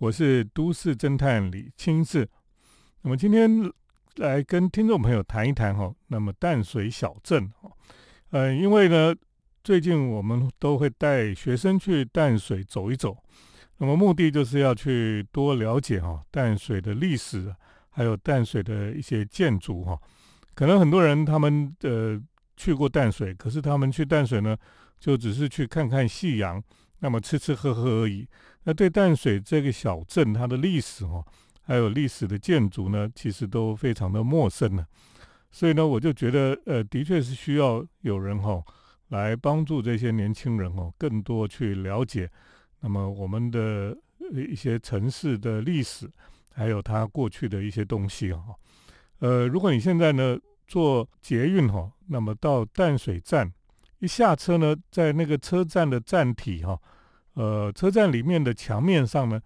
我是都市侦探李清志。那么今天来跟听众朋友谈一谈哈，那么淡水小镇哈，呃，因为呢，最近我们都会带学生去淡水走一走，那么目的就是要去多了解哈淡水的历史，还有淡水的一些建筑哈。可能很多人他们呃去过淡水，可是他们去淡水呢，就只是去看看夕阳。那么吃吃喝喝而已。那对淡水这个小镇，它的历史哦，还有历史的建筑呢，其实都非常的陌生呢。所以呢，我就觉得，呃，的确是需要有人哈来帮助这些年轻人哦，更多去了解那么我们的一些城市的历史，还有它过去的一些东西哈。呃，如果你现在呢坐捷运哈，那么到淡水站。一下车呢，在那个车站的站体哈，呃，车站里面的墙面上呢，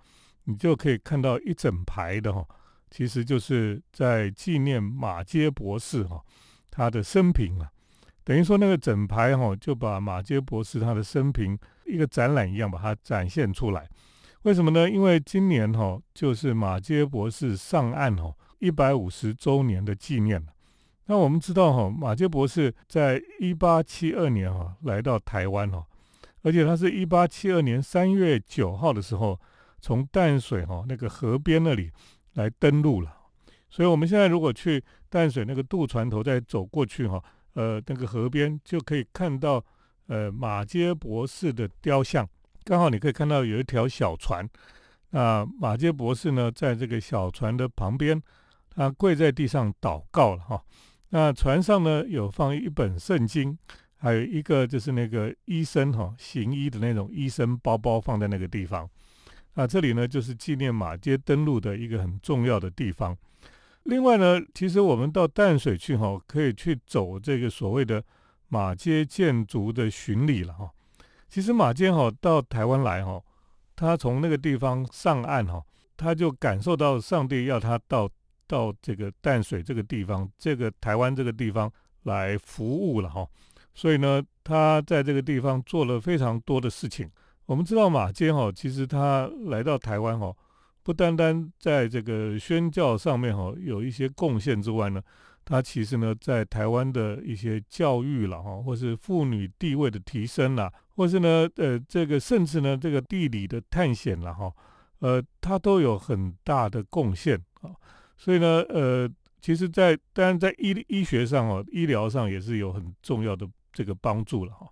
你就可以看到一整排的哈，其实就是在纪念马街博士哈他的生平啊，等于说那个整排哈就把马街博士他的生平一个展览一样把它展现出来。为什么呢？因为今年哈就是马街博士上岸哈一百五十周年的纪念。那我们知道哈，马杰博士在一八七二年哈来到台湾哈，而且他是一八七二年三月九号的时候从淡水哈那个河边那里来登陆了，所以我们现在如果去淡水那个渡船头再走过去哈，呃那个河边就可以看到呃马杰博士的雕像，刚好你可以看到有一条小船，那马杰博士呢在这个小船的旁边，他跪在地上祷告了哈。那船上呢有放一本圣经，还有一个就是那个医生哈行医的那种医生包包放在那个地方。那这里呢就是纪念马街登陆的一个很重要的地方。另外呢，其实我们到淡水去哈，可以去走这个所谓的马街建筑的巡礼了哈。其实马街哈到台湾来哈，他从那个地方上岸哈，他就感受到上帝要他到。到这个淡水这个地方，这个台湾这个地方来服务了哈，所以呢，他在这个地方做了非常多的事情。我们知道马坚哈，其实他来到台湾哈，不单单在这个宣教上面哈有一些贡献之外呢，他其实呢在台湾的一些教育了哈，或是妇女地位的提升啦，或是呢呃这个甚至呢这个地理的探险了哈，呃他都有很大的贡献啊。所以呢，呃，其实，在当然在医医学上哦，医疗上也是有很重要的这个帮助了哈。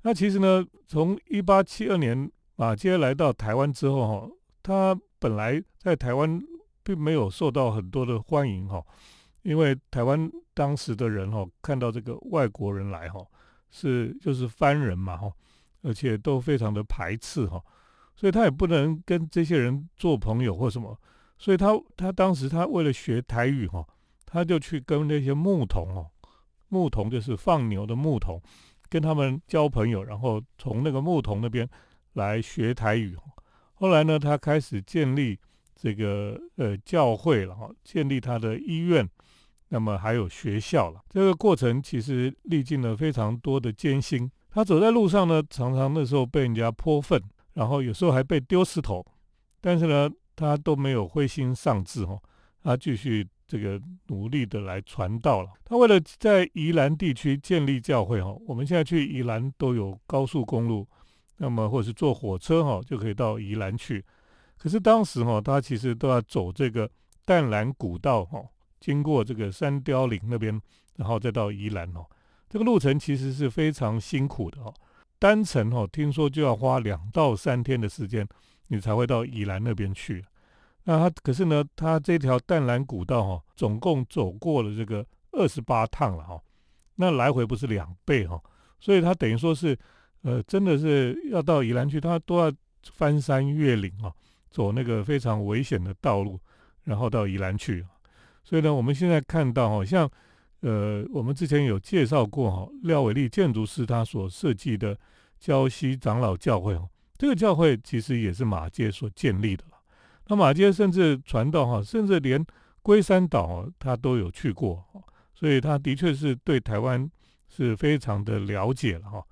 那其实呢，从一八七二年马街来到台湾之后哈，他本来在台湾并没有受到很多的欢迎哈，因为台湾当时的人哈看到这个外国人来哈，是就是番人嘛哈，而且都非常的排斥哈，所以他也不能跟这些人做朋友或什么。所以他他当时他为了学台语哈，他就去跟那些牧童哦，牧童就是放牛的牧童，跟他们交朋友，然后从那个牧童那边来学台语。后来呢，他开始建立这个呃教会了哈，建立他的医院，那么还有学校了。这个过程其实历尽了非常多的艰辛。他走在路上呢，常常那时候被人家泼粪，然后有时候还被丢石头，但是呢。他都没有灰心丧志哈，他继续这个努力的来传道了。他为了在宜兰地区建立教会哈，我们现在去宜兰都有高速公路，那么或是坐火车哈就可以到宜兰去。可是当时哈，他其实都要走这个淡蓝古道哈，经过这个山雕岭那边，然后再到宜兰哦。这个路程其实是非常辛苦的哈，单程哈听说就要花两到三天的时间。你才会到宜兰那边去，那他可是呢，他这条淡蓝古道哈，总共走过了这个二十八趟了哈，那来回不是两倍哈，所以他等于说是，呃，真的是要到宜兰去，他都要翻山越岭啊，走那个非常危险的道路，然后到宜兰去。所以呢，我们现在看到好像，呃，我们之前有介绍过哈，廖伟立建筑师他所设计的礁溪长老教会哦。这个教会其实也是马街所建立的。那马街甚至传道哈，甚至连龟山岛他都有去过，所以他的确是对台湾是非常的了解了哈。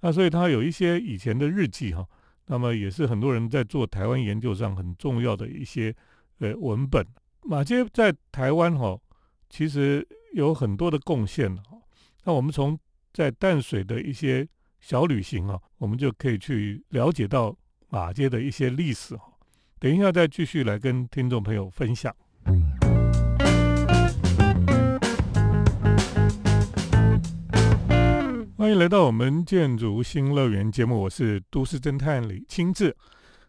那所以他有一些以前的日记哈，那么也是很多人在做台湾研究上很重要的一些呃文本。马街在台湾哈，其实有很多的贡献哈。那我们从在淡水的一些小旅行啊，我们就可以去了解到马街的一些历史哈。等一下再继续来跟听众朋友分享。欢迎来到我们建筑新乐园节目，我是都市侦探李清志。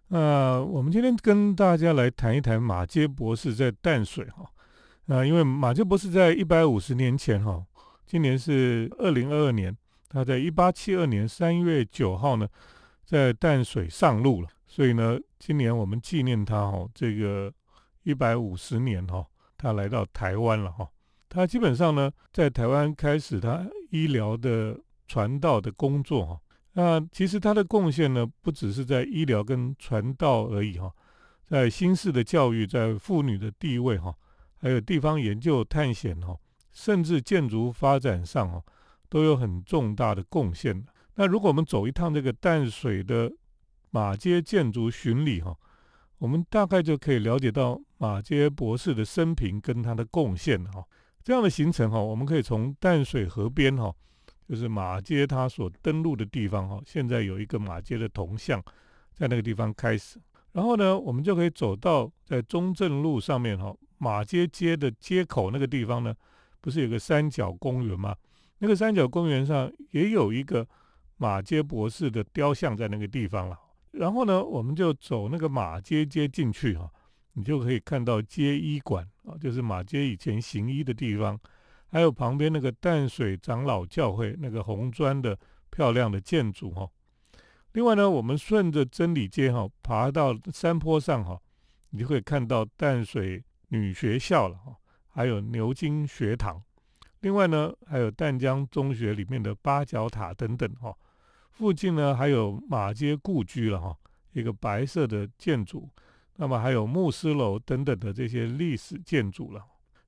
那我们今天跟大家来谈一谈马街博士在淡水哈。那因为马街博士在一百五十年前哈，今年是二零二二年，他在一八七二年三月九号呢，在淡水上路了。所以呢，今年我们纪念他哈，这个一百五十年哈，他来到台湾了哈。他基本上呢，在台湾开始他医疗的。传道的工作哈，那其实他的贡献呢，不只是在医疗跟传道而已哈，在新式的教育，在妇女的地位哈，还有地方研究探险哈，甚至建筑发展上哈，都有很重大的贡献。那如果我们走一趟这个淡水的马街建筑巡礼哈，我们大概就可以了解到马街博士的生平跟他的贡献哈。这样的行程哈，我们可以从淡水河边哈。就是马街他所登陆的地方哈，现在有一个马街的铜像，在那个地方开始，然后呢，我们就可以走到在中正路上面哈，马街街的街口那个地方呢，不是有个三角公园吗？那个三角公园上也有一个马街博士的雕像在那个地方了。然后呢，我们就走那个马街街进去哈，你就可以看到街医馆啊，就是马街以前行医的地方。还有旁边那个淡水长老教会那个红砖的漂亮的建筑哈，另外呢，我们顺着真理街哈爬到山坡上哈，你就会看到淡水女学校了哈，还有牛津学堂，另外呢，还有淡江中学里面的八角塔等等哈，附近呢还有马街故居了哈，一个白色的建筑，那么还有牧师楼等等的这些历史建筑了。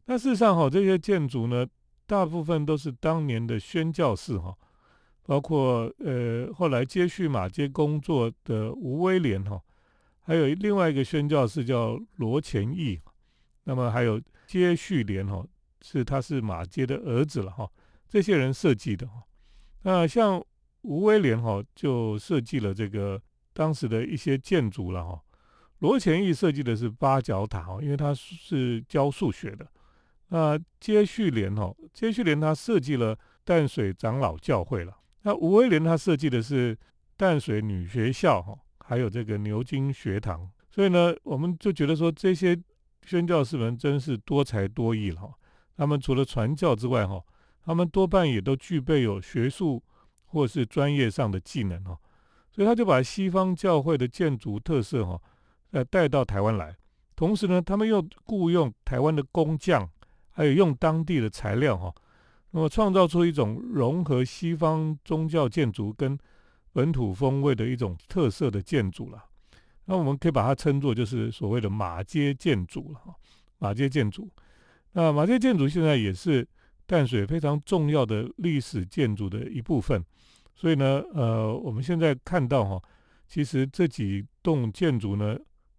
那事实上哈，这些建筑呢，大部分都是当年的宣教士哈，包括呃后来接续马街工作的吴威廉哈，还有另外一个宣教士叫罗前义，那么还有接续连哈，是他是马街的儿子了哈，这些人设计的哈。那像吴威廉哈，就设计了这个当时的一些建筑了哈。罗前义设计的是八角塔哈，因为他是教数学的。那接续连哈，接续连他设计了淡水长老教会了。那吴威廉他设计的是淡水女学校哈，还有这个牛津学堂。所以呢，我们就觉得说这些宣教士们真是多才多艺了哈。他们除了传教之外哈，他们多半也都具备有学术或是专业上的技能哦。所以他就把西方教会的建筑特色哈，呃带到台湾来。同时呢，他们又雇佣台湾的工匠。还有用当地的材料哈，那么创造出一种融合西方宗教建筑跟本土风味的一种特色的建筑了。那我们可以把它称作就是所谓的马街建筑了哈。马街建筑，那马街建筑现在也是淡水非常重要的历史建筑的一部分。所以呢，呃，我们现在看到哈，其实这几栋建筑呢，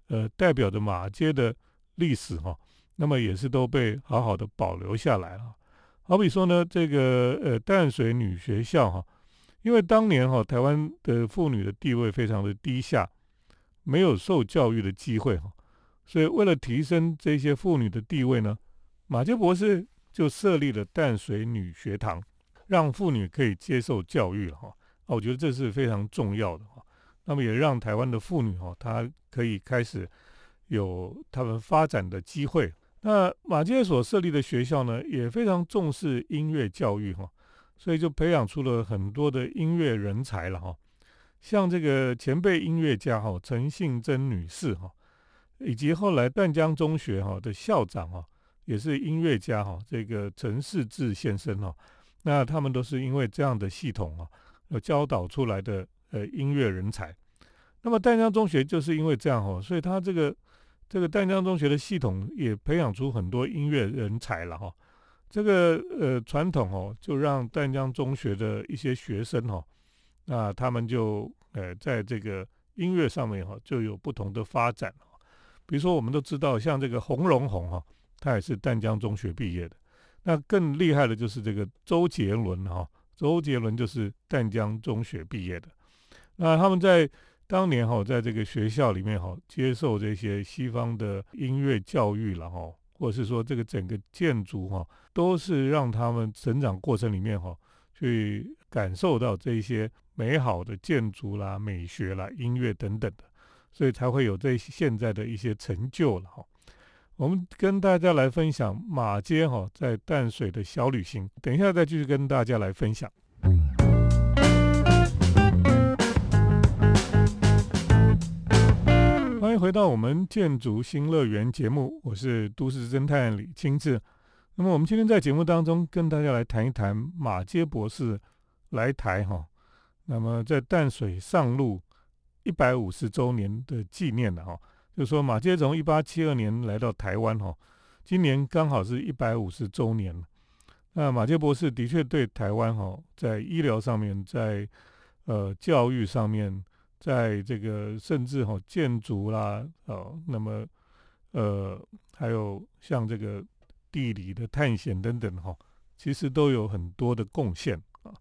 呃，代表着马街的历史哈。那么也是都被好好的保留下来了。好比说呢，这个呃淡水女学校哈，因为当年哈台湾的妇女的地位非常的低下，没有受教育的机会哈，所以为了提升这些妇女的地位呢，马杰博士就设立了淡水女学堂，让妇女可以接受教育了哈。啊，我觉得这是非常重要的哈。那么也让台湾的妇女哈，她可以开始有她们发展的机会。那马街所设立的学校呢，也非常重视音乐教育哈，所以就培养出了很多的音乐人才了哈。像这个前辈音乐家哈陈信贞女士哈，以及后来淡江中学哈的校长哈，也是音乐家哈，这个陈世志先生哈。那他们都是因为这样的系统啊，呃教导出来的呃音乐人才。那么淡江中学就是因为这样哈，所以他这个。这个淡江中学的系统也培养出很多音乐人才了哈。这个呃传统哦，就让淡江中学的一些学生哈，那他们就呃在这个音乐上面哈就有不同的发展。比如说，我们都知道，像这个洪荣宏哈，他也是淡江中学毕业的。那更厉害的就是这个周杰伦哈，周杰伦就是淡江中学毕业的。那他们在当年哈，在这个学校里面哈，接受这些西方的音乐教育了哈，或者是说这个整个建筑哈，都是让他们成长过程里面哈，去感受到这些美好的建筑啦、美学啦、音乐等等的。所以才会有这现在的一些成就了哈。我们跟大家来分享马街哈在淡水的小旅行，等一下再继续跟大家来分享。欢迎回到我们建筑新乐园节目，我是都市侦探李清志。那么我们今天在节目当中跟大家来谈一谈马街博士来台哈。那么在淡水上路。一百五十周年的纪念了哈，就说马杰从一八七二年来到台湾哈，今年刚好是一百五十周年那马杰博士的确对台湾哈，在医疗上面，在呃教育上面，在这个甚至哈建筑啦哦，那么呃还有像这个地理的探险等等哈，其实都有很多的贡献啊。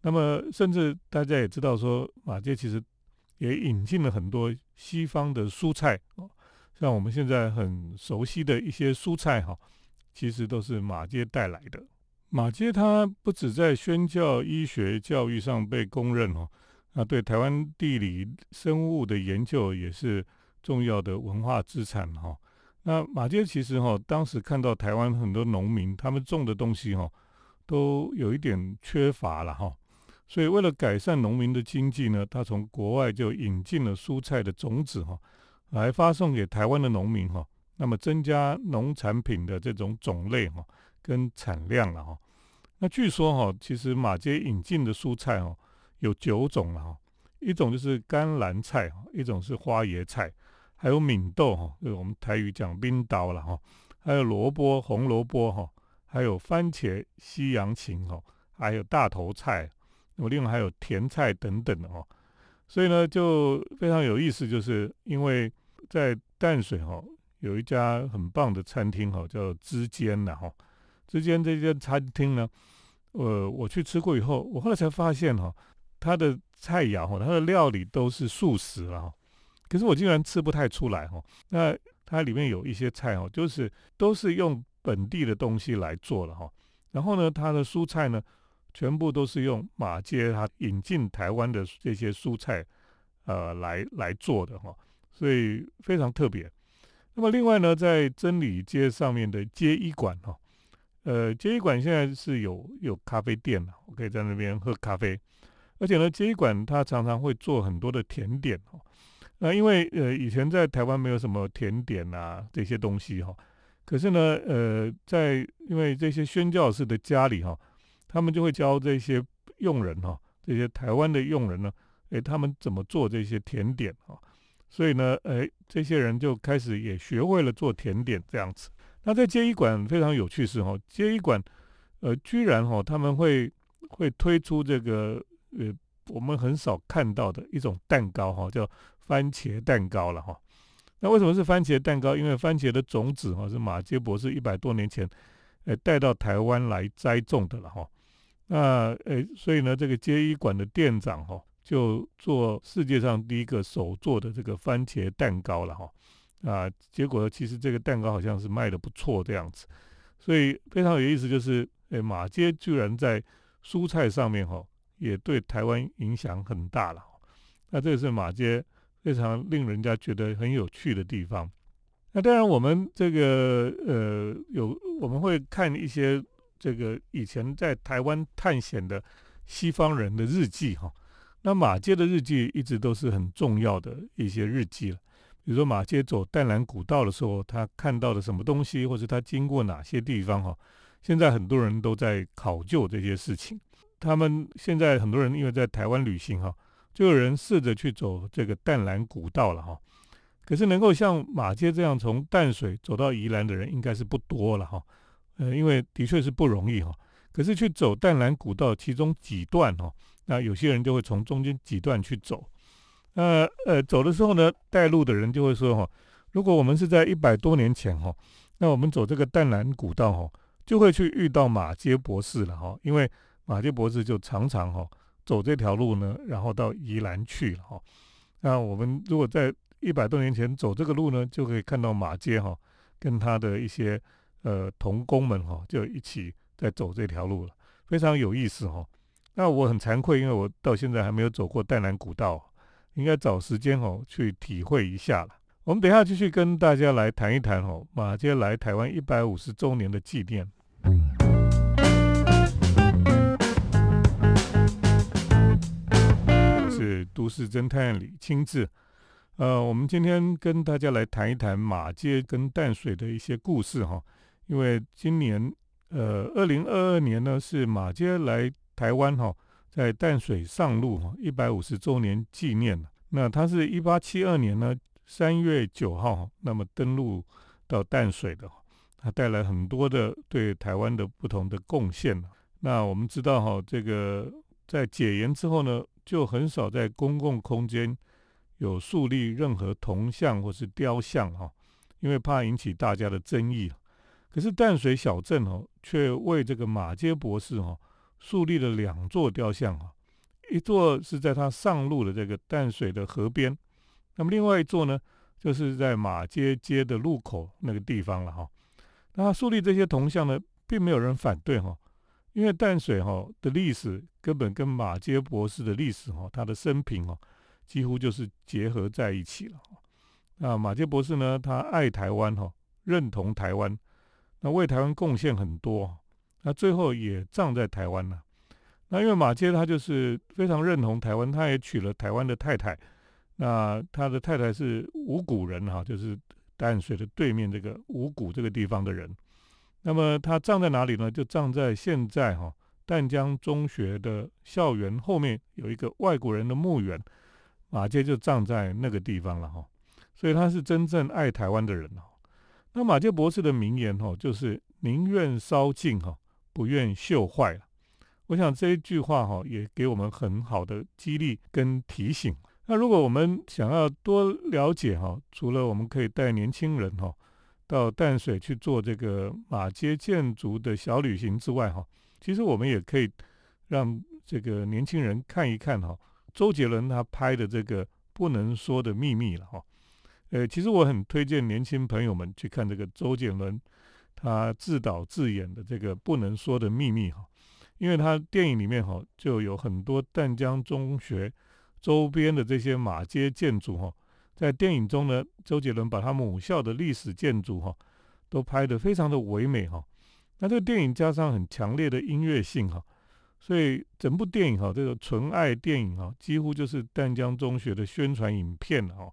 那么甚至大家也知道说马杰其实。也引进了很多西方的蔬菜哦，像我们现在很熟悉的一些蔬菜哈，其实都是马街带来的。马街它不止在宣教、医学教育上被公认哦，那对台湾地理生物的研究也是重要的文化资产哈。那马街其实哈，当时看到台湾很多农民他们种的东西哈，都有一点缺乏了哈。所以，为了改善农民的经济呢，他从国外就引进了蔬菜的种子哈，来发送给台湾的农民哈。那么，增加农产品的这种种类哈跟产量了哈。那据说哈，其实马街引进的蔬菜哦有九种了哈。一种就是甘蓝菜哈，一种是花椰菜，还有敏豆哈，就是我们台语讲冰刀了哈。还有萝卜、红萝卜哈，还有番茄、西洋芹哈，还有大头菜。我另外还有甜菜等等的哦，所以呢就非常有意思，就是因为在淡水哈有一家很棒的餐厅哈，叫之间的哈，之间这间餐厅呢，呃，我去吃过以后，我后来才发现哈，它的菜肴哈，它的料理都是素食了哈，可是我竟然吃不太出来哈。那它里面有一些菜哦，就是都是用本地的东西来做了哈，然后呢，它的蔬菜呢。全部都是用马街它引进台湾的这些蔬菜，呃，来来做的哈，所以非常特别。那么另外呢，在真理街上面的街医馆哈，呃，街医馆现在是有有咖啡店了，我可以在那边喝咖啡。而且呢，街医馆它常常会做很多的甜点哈。那因为呃以前在台湾没有什么甜点啊这些东西哈，可是呢，呃，在因为这些宣教士的家里哈。他们就会教这些佣人哈，这些台湾的佣人呢，诶，他们怎么做这些甜点哈？所以呢，诶，这些人就开始也学会了做甜点这样子。那在街医馆非常有趣是哈，街医馆呃，居然哈他们会会推出这个呃我们很少看到的一种蛋糕哈，叫番茄蛋糕了哈。那为什么是番茄蛋糕？因为番茄的种子哈是马杰博士一百多年前呃带到台湾来栽种的了哈。那诶，所以呢，这个街医馆的店长哈，就做世界上第一个手做的这个番茄蛋糕了哈。啊，结果其实这个蛋糕好像是卖的不错这样子，所以非常有意思，就是诶，马街居然在蔬菜上面哈，也对台湾影响很大了。那这是马街非常令人家觉得很有趣的地方。那当然，我们这个呃，有我们会看一些。这个以前在台湾探险的西方人的日记哈，那马街的日记一直都是很重要的一些日记了。比如说马街走淡蓝古道的时候，他看到了什么东西，或者他经过哪些地方哈。现在很多人都在考究这些事情。他们现在很多人因为在台湾旅行哈，就有人试着去走这个淡蓝古道了哈。可是能够像马街这样从淡水走到宜兰的人，应该是不多了哈。呃，因为的确是不容易哈，可是去走淡蓝古道其中几段哈，那有些人就会从中间几段去走，那呃走的时候呢，带路的人就会说哈，如果我们是在一百多年前哈，那我们走这个淡蓝古道哈，就会去遇到马街博士了哈，因为马街博士就常常哈走这条路呢，然后到宜兰去了哈。那我们如果在一百多年前走这个路呢，就可以看到马街哈跟他的一些呃童工们哈就一起在走这条路了，非常有意思哈。那我很惭愧，因为我到现在还没有走过淡南古道，应该找时间哦去体会一下了。我们等一下继续跟大家来谈一谈哦，马街来台湾一百五十周年的纪念。是都市侦探李清志，呃，我们今天跟大家来谈一谈马街跟淡水的一些故事哈，因为今年呃二零二二年呢是马街来。台湾哈，在淡水上路哈一百五十周年纪念那他是一八七二年呢三月九号，那么登陆到淡水的，他带来很多的对台湾的不同的贡献那我们知道哈，这个在解严之后呢，就很少在公共空间有树立任何铜像或是雕像哈，因为怕引起大家的争议。可是淡水小镇哦，却为这个马街博士哦。树立了两座雕像啊，一座是在他上路的这个淡水的河边，那么另外一座呢，就是在马街街的路口那个地方了哈。那树立这些铜像呢，并没有人反对哈，因为淡水哈的历史根本跟马街博士的历史哈，他的生平哦，几乎就是结合在一起了。那马街博士呢，他爱台湾哈，认同台湾，那为台湾贡献很多。那最后也葬在台湾了。那因为马街他就是非常认同台湾，他也娶了台湾的太太。那他的太太是五谷人哈，就是淡水的对面这个五谷这个地方的人。那么他葬在哪里呢？就葬在现在哈淡江中学的校园后面有一个外国人的墓园，马街就葬在那个地方了哈。所以他是真正爱台湾的人哦。那马杰博士的名言哈，就是宁愿烧尽哈。不愿锈坏了，我想这一句话哈，也给我们很好的激励跟提醒。那如果我们想要多了解哈，除了我们可以带年轻人哈到淡水去做这个马街建筑的小旅行之外哈，其实我们也可以让这个年轻人看一看哈，周杰伦他拍的这个不能说的秘密了哈。呃，其实我很推荐年轻朋友们去看这个周杰伦。他自导自演的这个不能说的秘密哈，因为他电影里面哈就有很多淡江中学周边的这些马街建筑哈，在电影中呢，周杰伦把他母校的历史建筑哈都拍得非常的唯美哈。那这个电影加上很强烈的音乐性哈，所以整部电影哈这个纯爱电影哈，几乎就是淡江中学的宣传影片哈。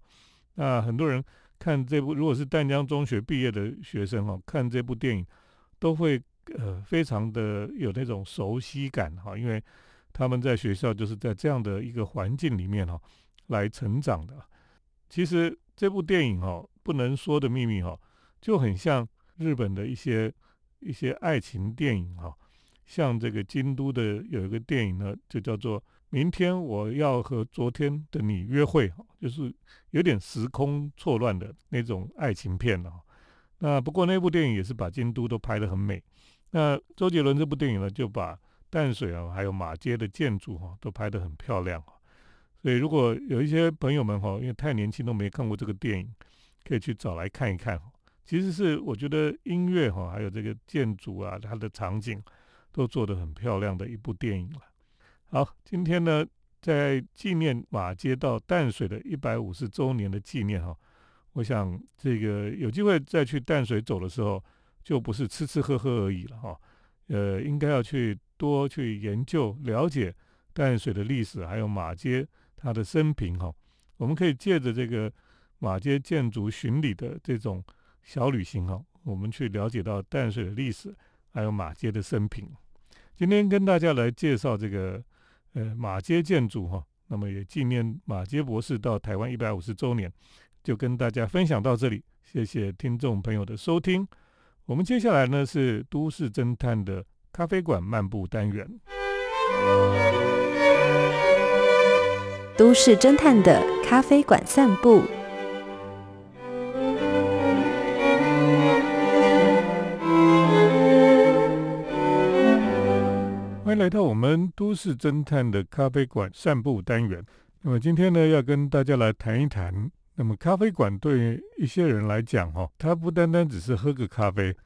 那很多人。看这部，如果是淡江中学毕业的学生哈，看这部电影都会呃非常的有那种熟悉感哈，因为他们在学校就是在这样的一个环境里面哈来成长的。其实这部电影哈不能说的秘密哈，就很像日本的一些一些爱情电影哈，像这个京都的有一个电影呢，就叫做。明天我要和昨天的你约会，就是有点时空错乱的那种爱情片哦。那不过那部电影也是把京都都拍得很美。那周杰伦这部电影呢，就把淡水啊，还有马街的建筑哈，都拍得很漂亮。所以如果有一些朋友们哈，因为太年轻都没看过这个电影，可以去找来看一看。其实是我觉得音乐哈，还有这个建筑啊，它的场景都做得很漂亮的一部电影了。好，今天呢，在纪念马街到淡水的一百五十周年的纪念哈，我想这个有机会再去淡水走的时候，就不是吃吃喝喝而已了哈，呃，应该要去多去研究了解淡水的历史，还有马街它的生平哈。我们可以借着这个马街建筑巡礼的这种小旅行哈，我们去了解到淡水的历史，还有马街的生平。今天跟大家来介绍这个。呃，马街建筑哈，那么也纪念马街博士到台湾一百五十周年，就跟大家分享到这里。谢谢听众朋友的收听。我们接下来呢是都市侦探的咖啡馆漫步单元。都市侦探的咖啡馆散步。来到我们都市侦探的咖啡馆散步单元。那么今天呢，要跟大家来谈一谈。那么咖啡馆对一些人来讲，哈，它不单单只是喝个咖啡，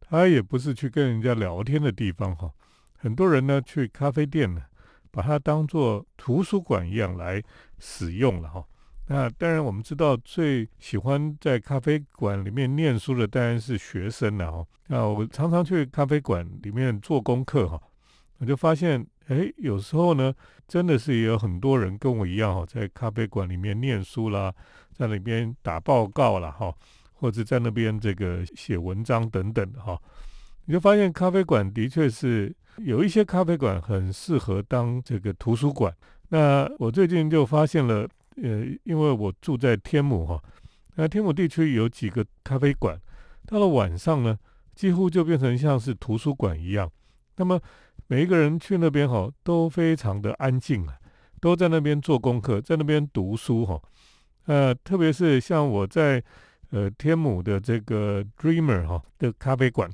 它也不是去跟人家聊天的地方，哈。很多人呢去咖啡店呢。把它当做图书馆一样来使用了哈。那当然，我们知道最喜欢在咖啡馆里面念书的当然是学生了哈。那我常常去咖啡馆里面做功课哈，我就发现，哎，有时候呢，真的是也有很多人跟我一样哈，在咖啡馆里面念书啦，在那边打报告了哈，或者在那边这个写文章等等哈。你就发现咖啡馆的确是。有一些咖啡馆很适合当这个图书馆。那我最近就发现了，呃，因为我住在天母哈，那天母地区有几个咖啡馆，到了晚上呢，几乎就变成像是图书馆一样。那么每一个人去那边哈，都非常的安静啊，都在那边做功课，在那边读书哈。呃，特别是像我在呃天母的这个 Dreamer 哈的咖啡馆，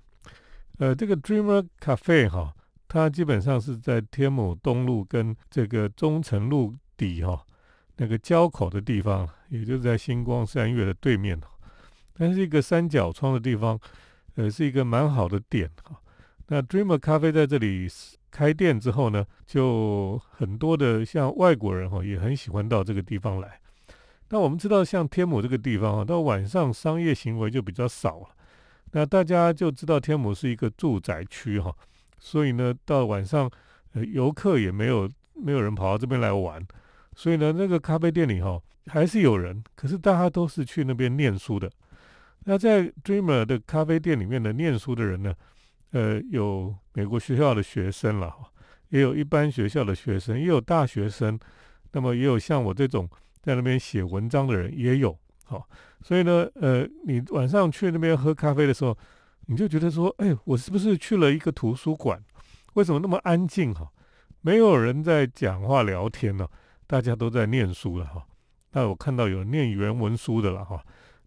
呃，这个 Dreamer Cafe 哈。它基本上是在天母东路跟这个中城路底哈那个交口的地方，也就是在星光三月的对面，但是一个三角窗的地方，呃，是一个蛮好的点哈。那 Dreamer 咖啡在这里开店之后呢，就很多的像外国人哈也很喜欢到这个地方来。那我们知道，像天母这个地方啊，到晚上商业行为就比较少了。那大家就知道天母是一个住宅区哈。所以呢，到晚上，呃，游客也没有没有人跑到这边来玩，所以呢，那个咖啡店里哈还是有人，可是大家都是去那边念书的。那在 Dreamer 的咖啡店里面的念书的人呢，呃，有美国学校的学生了哈，也有一般学校的学生，也有大学生，那么也有像我这种在那边写文章的人也有。好，所以呢，呃，你晚上去那边喝咖啡的时候。你就觉得说，哎，我是不是去了一个图书馆？为什么那么安静哈？没有人在讲话聊天呢，大家都在念书了哈。那我看到有念原文书的了哈，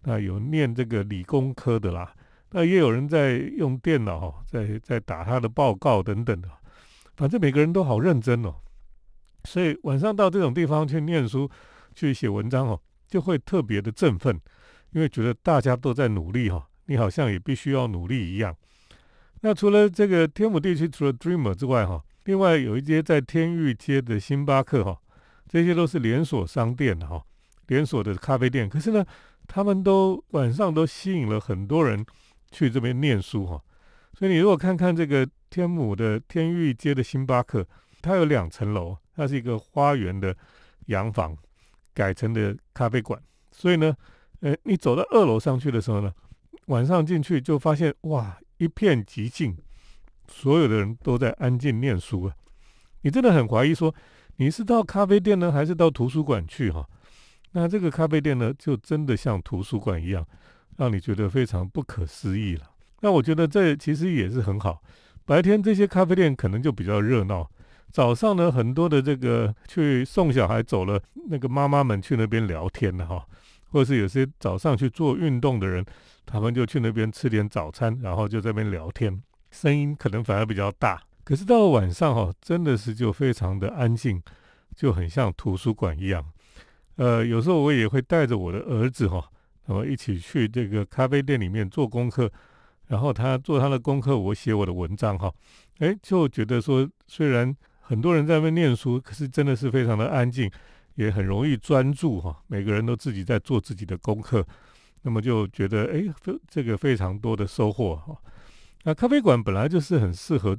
那有念这个理工科的啦，那也有人在用电脑哈，在在打他的报告等等的。反正每个人都好认真哦，所以晚上到这种地方去念书、去写文章哦，就会特别的振奋，因为觉得大家都在努力哈。你好像也必须要努力一样。那除了这个天母地区，除了 Dreamer 之外，哈，另外有一些在天域街的星巴克，哈，这些都是连锁商店的哈，连锁的咖啡店。可是呢，他们都晚上都吸引了很多人去这边念书，哈。所以你如果看看这个天母的天域街的星巴克，它有两层楼，它是一个花园的洋房改成的咖啡馆。所以呢，呃，你走到二楼上去的时候呢，晚上进去就发现哇，一片寂静，所有的人都在安静念书啊！你真的很怀疑说，你是到咖啡店呢，还是到图书馆去哈？那这个咖啡店呢，就真的像图书馆一样，让你觉得非常不可思议了。那我觉得这其实也是很好。白天这些咖啡店可能就比较热闹，早上呢，很多的这个去送小孩走了，那个妈妈们去那边聊天的哈。或是有些早上去做运动的人，他们就去那边吃点早餐，然后就在那边聊天，声音可能反而比较大。可是到了晚上哈，真的是就非常的安静，就很像图书馆一样。呃，有时候我也会带着我的儿子哈，那么一起去这个咖啡店里面做功课，然后他做他的功课，我写我的文章哈。哎，就觉得说，虽然很多人在那边念书，可是真的是非常的安静。也很容易专注哈，每个人都自己在做自己的功课，那么就觉得哎，这个非常多的收获哈。那咖啡馆本来就是很适合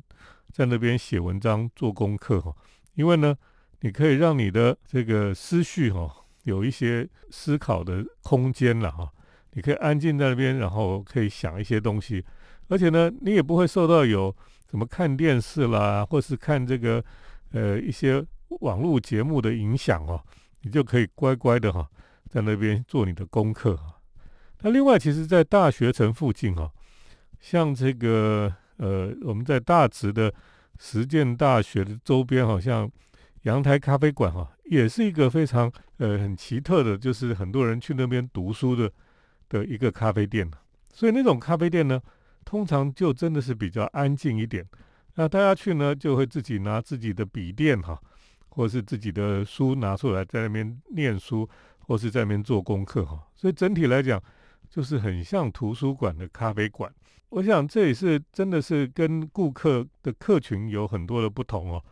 在那边写文章、做功课哈，因为呢，你可以让你的这个思绪哈有一些思考的空间了哈，你可以安静在那边，然后可以想一些东西，而且呢，你也不会受到有什么看电视啦，或是看这个呃一些。网络节目的影响哦，你就可以乖乖的哈，在那边做你的功课哈。那另外，其实，在大学城附近哈，像这个呃，我们在大直的实践大学的周边，好像阳台咖啡馆哈，也是一个非常呃很奇特的，就是很多人去那边读书的的一个咖啡店。所以那种咖啡店呢，通常就真的是比较安静一点。那大家去呢，就会自己拿自己的笔电哈，或是自己的书拿出来，在那边念书，或是在那边做功课哈。所以整体来讲，就是很像图书馆的咖啡馆。我想这也是真的是跟顾客的客群有很多的不同哦。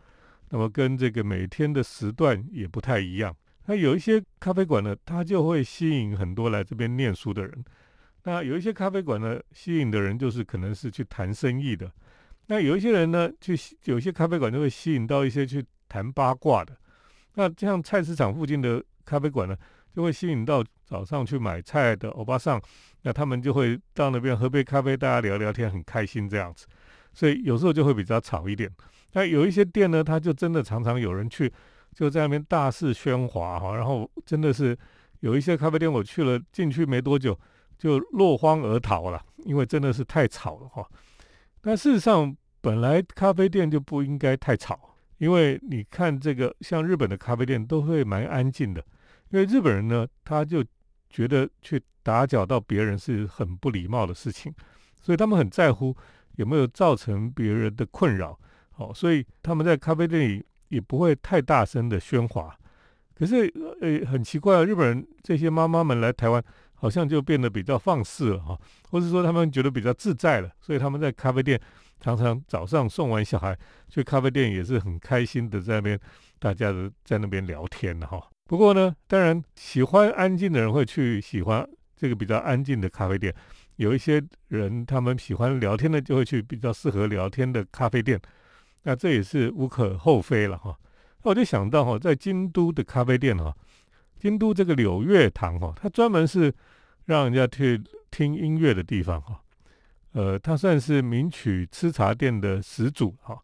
那么跟这个每天的时段也不太一样。那有一些咖啡馆呢，它就会吸引很多来这边念书的人。那有一些咖啡馆呢，吸引的人就是可能是去谈生意的。那有一些人呢，去有些咖啡馆就会吸引到一些去谈八卦的。那像菜市场附近的咖啡馆呢，就会吸引到早上去买菜的欧巴桑。那他们就会到那边喝杯咖啡，大家聊聊天，很开心这样子。所以有时候就会比较吵一点。那有一些店呢，他就真的常常有人去，就在那边大肆喧哗哈。然后真的是有一些咖啡店，我去了进去没多久就落荒而逃了，因为真的是太吵了哈。那事实上，本来咖啡店就不应该太吵，因为你看这个像日本的咖啡店都会蛮安静的，因为日本人呢，他就觉得去。打搅到别人是很不礼貌的事情，所以他们很在乎有没有造成别人的困扰。好，所以他们在咖啡店里也不会太大声的喧哗。可是，呃，很奇怪，啊日本人这些妈妈们来台湾，好像就变得比较放肆了哈，或者说他们觉得比较自在了，所以他们在咖啡店常常早上送完小孩去咖啡店，也是很开心的在那边，大家的在那边聊天的哈。不过呢，当然喜欢安静的人会去喜欢。这个比较安静的咖啡店，有一些人他们喜欢聊天的，就会去比较适合聊天的咖啡店。那这也是无可厚非了哈。那我就想到哈，在京都的咖啡店哈，京都这个柳月堂哈，它专门是让人家去听音乐的地方哈。呃，它算是名曲吃茶店的始祖哈。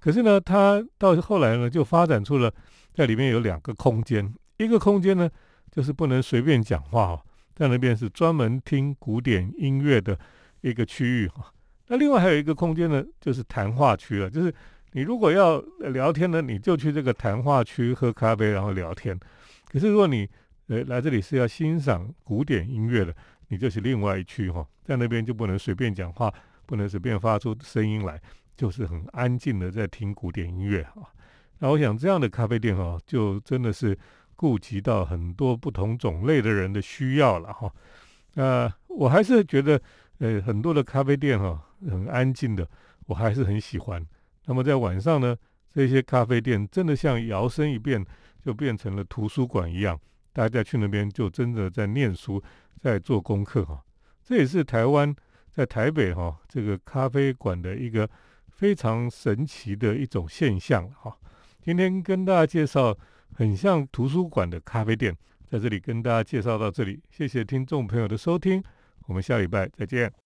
可是呢，它到后来呢，就发展出了在里面有两个空间，一个空间呢，就是不能随便讲话哈。在那边是专门听古典音乐的一个区域哈，那另外还有一个空间呢，就是谈话区了。就是你如果要聊天呢，你就去这个谈话区喝咖啡，然后聊天。可是如果你呃来这里是要欣赏古典音乐的，你就是另外一区哈，在那边就不能随便讲话，不能随便发出声音来，就是很安静的在听古典音乐啊。那我想这样的咖啡店哈，就真的是。顾及到很多不同种类的人的需要了哈，那我还是觉得，呃，很多的咖啡店哈很安静的，我还是很喜欢。那么在晚上呢，这些咖啡店真的像摇身一变，就变成了图书馆一样，大家去那边就真的在念书，在做功课哈。这也是台湾在台北哈这个咖啡馆的一个非常神奇的一种现象哈。今天跟大家介绍。很像图书馆的咖啡店，在这里跟大家介绍到这里，谢谢听众朋友的收听，我们下礼拜再见。